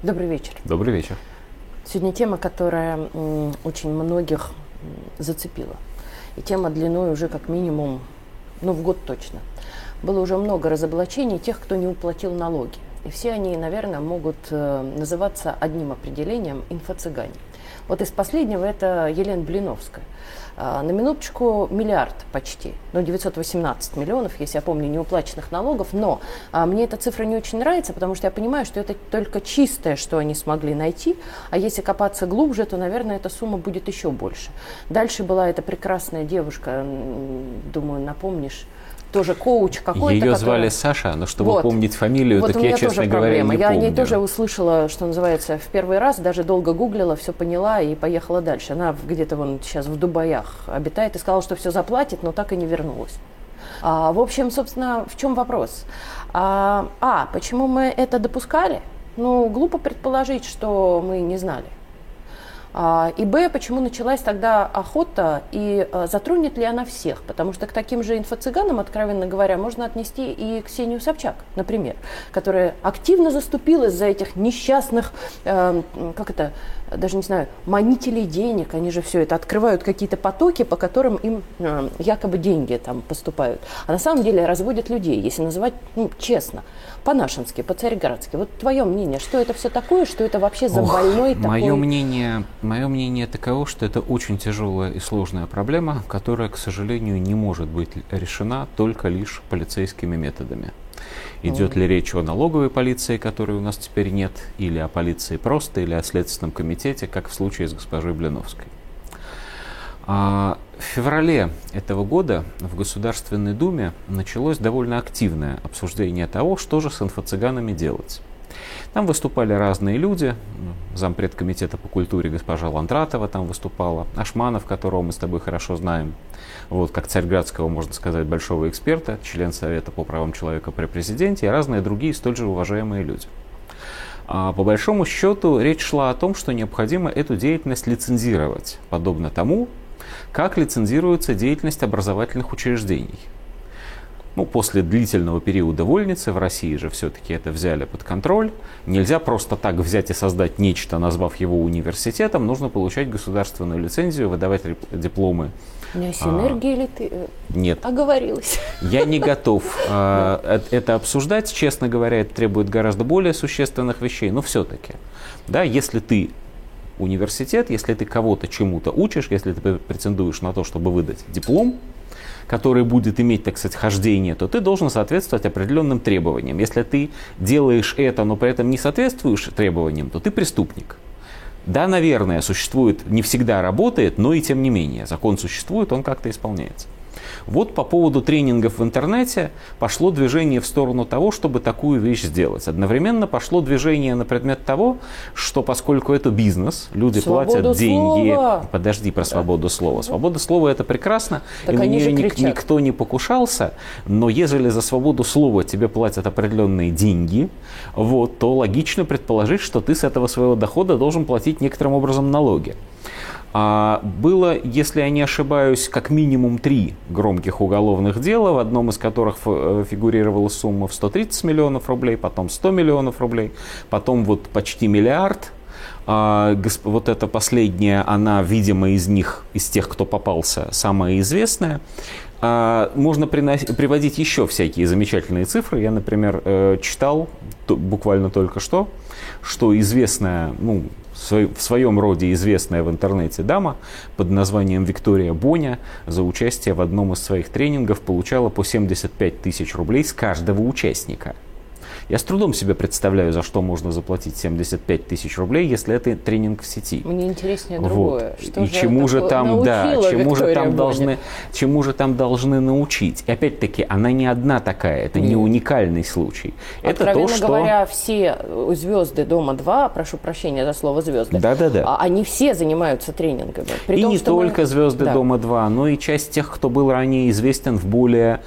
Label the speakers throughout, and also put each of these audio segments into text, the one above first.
Speaker 1: Добрый вечер.
Speaker 2: Добрый вечер.
Speaker 1: Сегодня тема, которая очень многих зацепила. И тема длиной уже как минимум, ну, в год точно. Было уже много разоблачений тех, кто не уплатил налоги. И все они, наверное, могут э, называться одним определением – инфо-цыгане. Вот из последнего это Елена Блиновская. А, на минуточку миллиард почти, ну 918 миллионов, если я помню, неуплаченных налогов, но а, мне эта цифра не очень нравится, потому что я понимаю, что это только чистое, что они смогли найти, а если копаться глубже, то, наверное, эта сумма будет еще больше. Дальше была эта прекрасная девушка, думаю, напомнишь, тоже коуч какой-то.
Speaker 2: Ее который... звали Саша, но чтобы вот. помнить фамилию,
Speaker 1: вот
Speaker 2: так я, честно говоря, не
Speaker 1: Я
Speaker 2: помню.
Speaker 1: о ней тоже услышала, что называется, в первый раз, даже долго гуглила, все поняла и поехала дальше. Она где-то вон сейчас в Дубаях обитает и сказала, что все заплатит, но так и не вернулась. А, в общем, собственно, в чем вопрос? А, а, почему мы это допускали? Ну, глупо предположить, что мы не знали. А, и Б, почему началась тогда охота и а, затронет ли она всех? Потому что к таким же инфо-цыганам, откровенно говоря, можно отнести и Ксению Собчак, например, которая активно заступилась за этих несчастных, э, как это, даже не знаю, манителей денег. Они же все это открывают какие-то потоки, по которым им э, якобы деньги там поступают. А на самом деле разводят людей, если называть ну, честно, по-нашенски, по-царьградски. Вот твое мнение, что это все такое, что это вообще за Ох, больной такой...
Speaker 2: Мое мнение, мое мнение таково, что это очень тяжелая и сложная проблема, которая, к сожалению, не может быть решена только лишь полицейскими методами. Идет ли речь о налоговой полиции, которой у нас теперь нет, или о полиции просто, или о Следственном комитете, как в случае с госпожой Блиновской. А в феврале этого года в Государственной Думе началось довольно активное обсуждение того, что же с инфо-цыганами делать. Там выступали разные люди. Зампред комитета по культуре госпожа Ландратова там выступала. Ашманов, которого мы с тобой хорошо знаем. Вот, как царьградского, можно сказать, большого эксперта, член Совета по правам человека при президенте и разные другие столь же уважаемые люди. А по большому счету речь шла о том, что необходимо эту деятельность лицензировать, подобно тому, как лицензируется деятельность образовательных учреждений – ну, после длительного периода вольницы в России же все-таки это взяли под контроль. Нельзя просто так взять и создать нечто, назвав его университетом. Нужно получать государственную лицензию, выдавать дипломы.
Speaker 1: Не о синергии а, ли ты
Speaker 2: э, нет.
Speaker 1: оговорилась?
Speaker 2: Я не готов а, это обсуждать. Честно говоря, это требует гораздо более существенных вещей. Но все-таки, да, если ты университет, если ты кого-то чему-то учишь, если ты претендуешь на то, чтобы выдать диплом, который будет иметь, так сказать, хождение, то ты должен соответствовать определенным требованиям. Если ты делаешь это, но при этом не соответствуешь требованиям, то ты преступник. Да, наверное, существует, не всегда работает, но и тем не менее, закон существует, он как-то исполняется. Вот по поводу тренингов в интернете пошло движение в сторону того, чтобы такую вещь сделать. Одновременно пошло движение на предмет того, что поскольку это бизнес, люди
Speaker 1: Свободу
Speaker 2: платят деньги.
Speaker 1: Слова.
Speaker 2: Подожди про свободу слова. Свобода слова это прекрасно, так и на нее ник- никто не покушался. Но если за свободу слова тебе платят определенные деньги, вот, то логично предположить, что ты с этого своего дохода должен платить некоторым образом налоги. А было, если я не ошибаюсь, как минимум три громких уголовных дела, в одном из которых э, фигурировала сумма в 130 миллионов рублей, потом 100 миллионов рублей, потом вот почти миллиард. А, вот эта последняя, она, видимо, из них, из тех, кто попался, самая известная. А, можно приводить еще всякие замечательные цифры. Я, например, э, читал буквально только что, что известная, ну, в своем роде известная в интернете дама под названием Виктория Боня за участие в одном из своих тренингов получала по 75 тысяч рублей с каждого участника – я с трудом себе представляю, за что можно заплатить 75 тысяч рублей, если это тренинг в сети.
Speaker 1: Мне интереснее другое.
Speaker 2: Вот. Что и же чему же там, да, чему же там должны, чему же там должны научить. И опять-таки, она не одна такая, это Нет. не уникальный случай.
Speaker 1: Это то, что... говоря, все звезды Дома 2, прошу прощения за слово звезды,
Speaker 2: да, да, да.
Speaker 1: они все занимаются тренингами.
Speaker 2: При и том, не только мы... звезды да. Дома 2, но и часть тех, кто был ранее известен в более,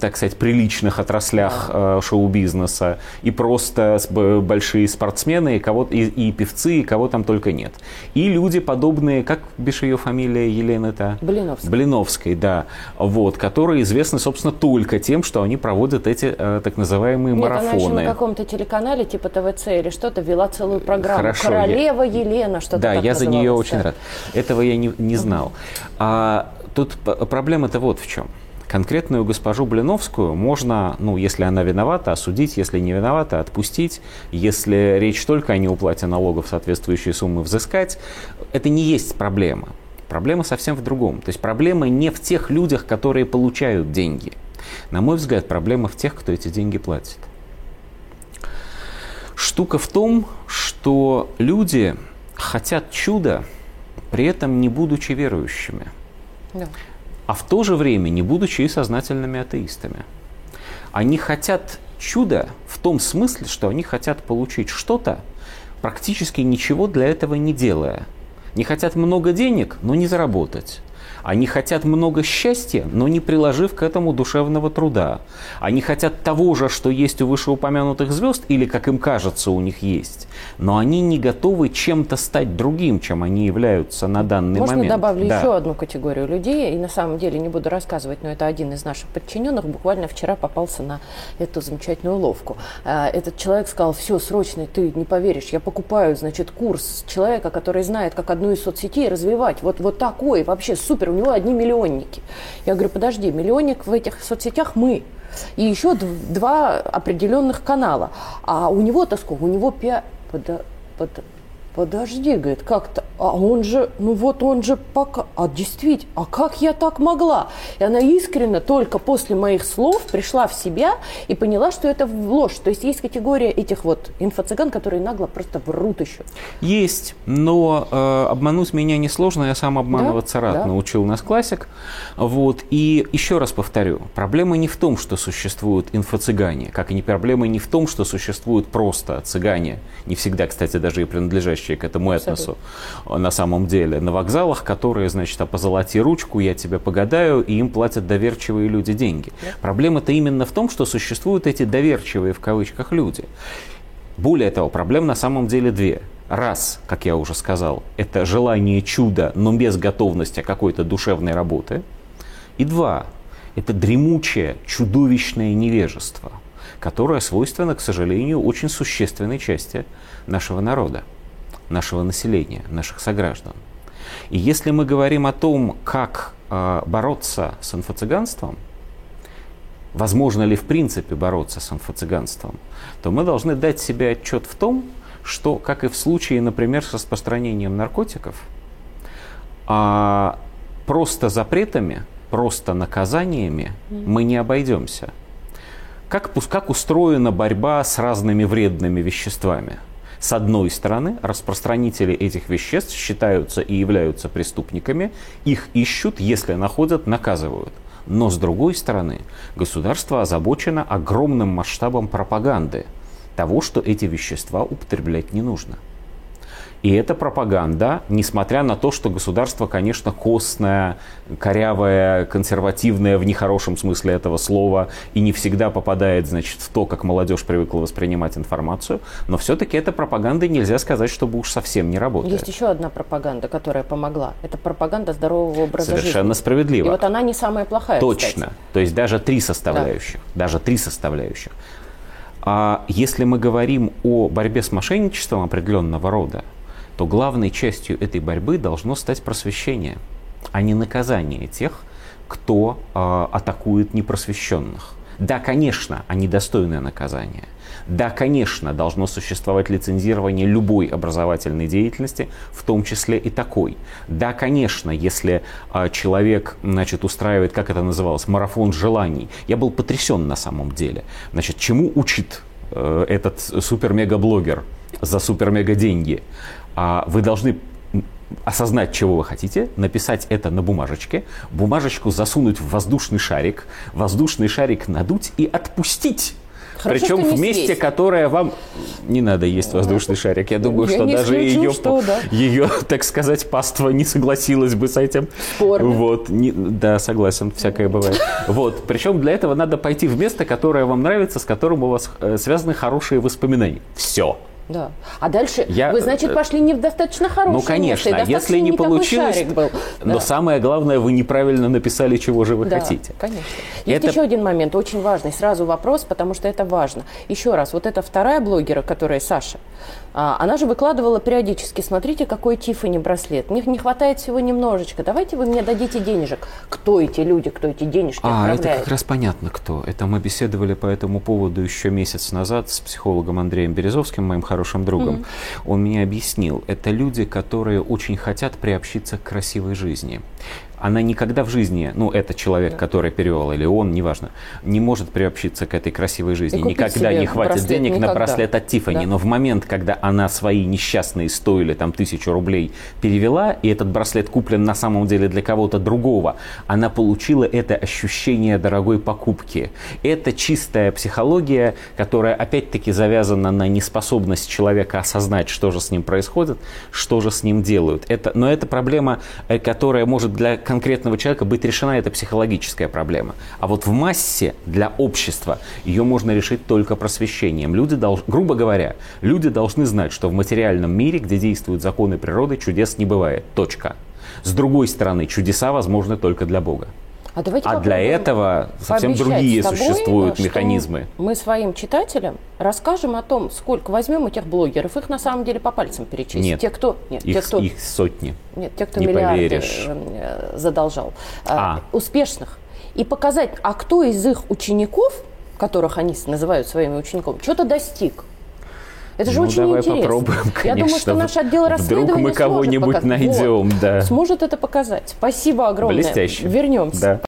Speaker 2: так сказать, приличных отраслях да. Э, шоу-бизнеса и просто большие спортсмены, и, кого, и, и певцы, и кого там только нет. И люди подобные, как бишь ее фамилия Елена-то?
Speaker 1: Блиновской.
Speaker 2: Блиновской, да. Вот, которые известны, собственно, только тем, что они проводят эти э, так называемые
Speaker 1: нет,
Speaker 2: марафоны.
Speaker 1: Она еще на каком-то телеканале, типа ТВЦ или что-то, вела целую программу.
Speaker 2: Хорошо,
Speaker 1: Королева я... Елена, что-то
Speaker 2: Да, я за нее очень рад. Этого я не, не знал. А тут проблема-то вот в чем. Конкретную госпожу Блиновскую можно, ну, если она виновата, осудить, если не виновата, отпустить, если речь только о неуплате налогов, соответствующие суммы взыскать. Это не есть проблема. Проблема совсем в другом. То есть проблема не в тех людях, которые получают деньги. На мой взгляд, проблема в тех, кто эти деньги платит. Штука в том, что люди хотят чуда, при этом не будучи верующими. Да. А в то же время не будучи и сознательными атеистами. Они хотят чуда в том смысле, что они хотят получить что-то, практически ничего для этого не делая. Не хотят много денег, но не заработать. Они хотят много счастья, но не приложив к этому душевного труда. Они хотят того же, что есть у вышеупомянутых звезд, или, как им кажется, у них есть. Но они не готовы чем-то стать другим, чем они являются на данный
Speaker 1: Можно
Speaker 2: момент.
Speaker 1: Можно добавлю да. еще одну категорию людей, и на самом деле не буду рассказывать, но это один из наших подчиненных буквально вчера попался на эту замечательную уловку. А, этот человек сказал, все, срочно, ты не поверишь, я покупаю, значит, курс человека, который знает, как одну из соцсетей развивать. Вот, вот такой, вообще супер, у него одни миллионники. Я говорю, подожди, миллионник в этих соцсетях мы. И еще два определенных канала. А у него-то сколько? У него. Под, под, подожди, говорит, как-то, а он же, ну вот он же пока, а действительно, а как я так могла? И она искренне только после моих слов пришла в себя и поняла, что это ложь. То есть есть категория этих вот инфо-цыган, которые нагло просто врут еще.
Speaker 2: Есть, но э, обмануть меня несложно, я сам обманываться да? рад, да. научил нас классик. Вот, и еще раз повторю, проблема не в том, что существуют инфо-цыгане, как и не проблема не в том, что существуют просто цыгане, не всегда, кстати, даже и принадлежащие к этому этносу Абсолютно. на самом деле, на вокзалах, которые, значит, а позолоти ручку, я тебе погадаю, и им платят доверчивые люди деньги. Да. Проблема-то именно в том, что существуют эти доверчивые в кавычках люди. Более того, проблем на самом деле две. Раз, как я уже сказал, это желание чуда, но без готовности какой-то душевной работы. И два, это дремучее, чудовищное невежество, которое свойственно, к сожалению, очень существенной части нашего народа нашего населения, наших сограждан. И если мы говорим о том, как э, бороться с инфо-цыганством, возможно ли в принципе бороться с инфо-цыганством, то мы должны дать себе отчет в том, что, как и в случае, например, с распространением наркотиков, э, просто запретами, просто наказаниями мы не обойдемся. Как, как устроена борьба с разными вредными веществами – с одной стороны, распространители этих веществ считаются и являются преступниками, их ищут, если находят, наказывают. Но с другой стороны, государство озабочено огромным масштабом пропаганды того, что эти вещества употреблять не нужно. И эта пропаганда, несмотря на то, что государство, конечно, костное, корявое, консервативное в нехорошем смысле этого слова, и не всегда попадает, значит, в то, как молодежь привыкла воспринимать информацию, но все-таки эта пропаганда нельзя сказать, чтобы уж совсем не работает.
Speaker 1: Есть еще одна пропаганда, которая помогла. Это пропаганда здорового образа
Speaker 2: Совершенно
Speaker 1: жизни.
Speaker 2: Совершенно справедливо.
Speaker 1: И вот она не самая плохая,
Speaker 2: Точно.
Speaker 1: Кстати.
Speaker 2: То есть даже три составляющих. Да. Даже три составляющих. А если мы говорим о борьбе с мошенничеством определенного рода, то главной частью этой борьбы должно стать просвещение, а не наказание тех, кто э, атакует непросвещенных. Да, конечно, они достойны наказания. Да, конечно, должно существовать лицензирование любой образовательной деятельности, в том числе и такой. Да, конечно, если э, человек значит, устраивает, как это называлось, марафон желаний. Я был потрясен на самом деле. Значит, чему учит э, этот супер-мега-блогер за супер-мега деньги? А вы должны осознать, чего вы хотите, написать это на бумажечке, бумажечку засунуть в воздушный шарик, воздушный шарик надуть и отпустить
Speaker 1: Хорошо,
Speaker 2: Причем в месте,
Speaker 1: съесть.
Speaker 2: которое вам не надо есть воздушный шарик. Я думаю,
Speaker 1: Я
Speaker 2: что даже
Speaker 1: исключу,
Speaker 2: ее,
Speaker 1: что да.
Speaker 2: ее, так сказать, паства не согласилась бы с этим.
Speaker 1: Спорно.
Speaker 2: Вот, не- да, согласен, всякое бывает. Вот, причем для этого надо пойти в место, которое вам нравится, с которым у вас э, связаны хорошие воспоминания. Все.
Speaker 1: Да. А дальше
Speaker 2: Я,
Speaker 1: вы, значит,
Speaker 2: э,
Speaker 1: пошли не в достаточно хорошее
Speaker 2: Ну,
Speaker 1: место,
Speaker 2: конечно,
Speaker 1: достаточно
Speaker 2: если не получилось,
Speaker 1: шарик был.
Speaker 2: но
Speaker 1: Да.
Speaker 2: самое главное, вы неправильно написали, чего же вы
Speaker 1: Да,
Speaker 2: хотите.
Speaker 1: конечно. Есть
Speaker 2: Это-
Speaker 1: еще один момент, очень важный. Сразу вопрос, потому что это важно. Еще раз, вот эта вторая блогера, которая Саша, а, она же выкладывала периодически, смотрите, какой Тиффани браслет. Мне не хватает всего немножечко. Давайте вы мне дадите денежек. Кто эти люди, кто эти денежки
Speaker 2: А, это
Speaker 1: отправляет?
Speaker 2: как раз понятно кто. Это мы беседовали по этому поводу еще месяц назад с психологом Андреем Березовским, моим хорошим другом. Он мне объяснил, это люди, которые очень хотят приобщиться к красивой жизни. Она никогда в жизни, ну, это человек, который перевел, или он, неважно, не может приобщиться к этой красивой жизни. Никогда не хватит
Speaker 1: браслет
Speaker 2: денег на
Speaker 1: никогда.
Speaker 2: браслет от Тиффани.
Speaker 1: Да.
Speaker 2: Но в момент, когда она свои несчастные стоили там тысячу рублей перевела, и этот браслет куплен на самом деле для кого-то другого, она получила это ощущение дорогой покупки. Это чистая психология, которая опять-таки завязана на неспособность человека осознать, что же с ним происходит, что же с ним делают. Это, но это проблема, э, которая может для конкретного человека быть решена, это психологическая проблема. А вот в массе для общества ее можно решить только просвещением. Люди долж- грубо говоря, люди должны знать, что в материальном мире, где действуют законы природы, чудес не бывает. Точка. С другой стороны, чудеса возможны только для Бога.
Speaker 1: А, давайте
Speaker 2: А для этого совсем другие
Speaker 1: тобой,
Speaker 2: существуют механизмы.
Speaker 1: Мы своим читателям расскажем о том, сколько возьмем этих блогеров. Их на самом деле по пальцам перечислить.
Speaker 2: Нет.
Speaker 1: Те, кто, нет, те,
Speaker 2: Их,
Speaker 1: кто,
Speaker 2: их сотни.
Speaker 1: нет, те, кто
Speaker 2: не
Speaker 1: миллиарды
Speaker 2: поверишь.
Speaker 1: э, задолжал,
Speaker 2: А.
Speaker 1: э, успешных. И показать, а кто из их учеников, которых они называют своими учениками, что-то достиг. Это же
Speaker 2: Ну,
Speaker 1: очень
Speaker 2: давай
Speaker 1: интересно.
Speaker 2: попробуем,
Speaker 1: Я думаю,
Speaker 2: конечно.
Speaker 1: что наш отдел
Speaker 2: Вдруг
Speaker 1: расследования
Speaker 2: мы
Speaker 1: сможет
Speaker 2: кого-нибудь найдем,
Speaker 1: Вот.
Speaker 2: да.
Speaker 1: Сможет это показать. Спасибо огромное.
Speaker 2: Блестяще.
Speaker 1: Вернемся.
Speaker 2: Да.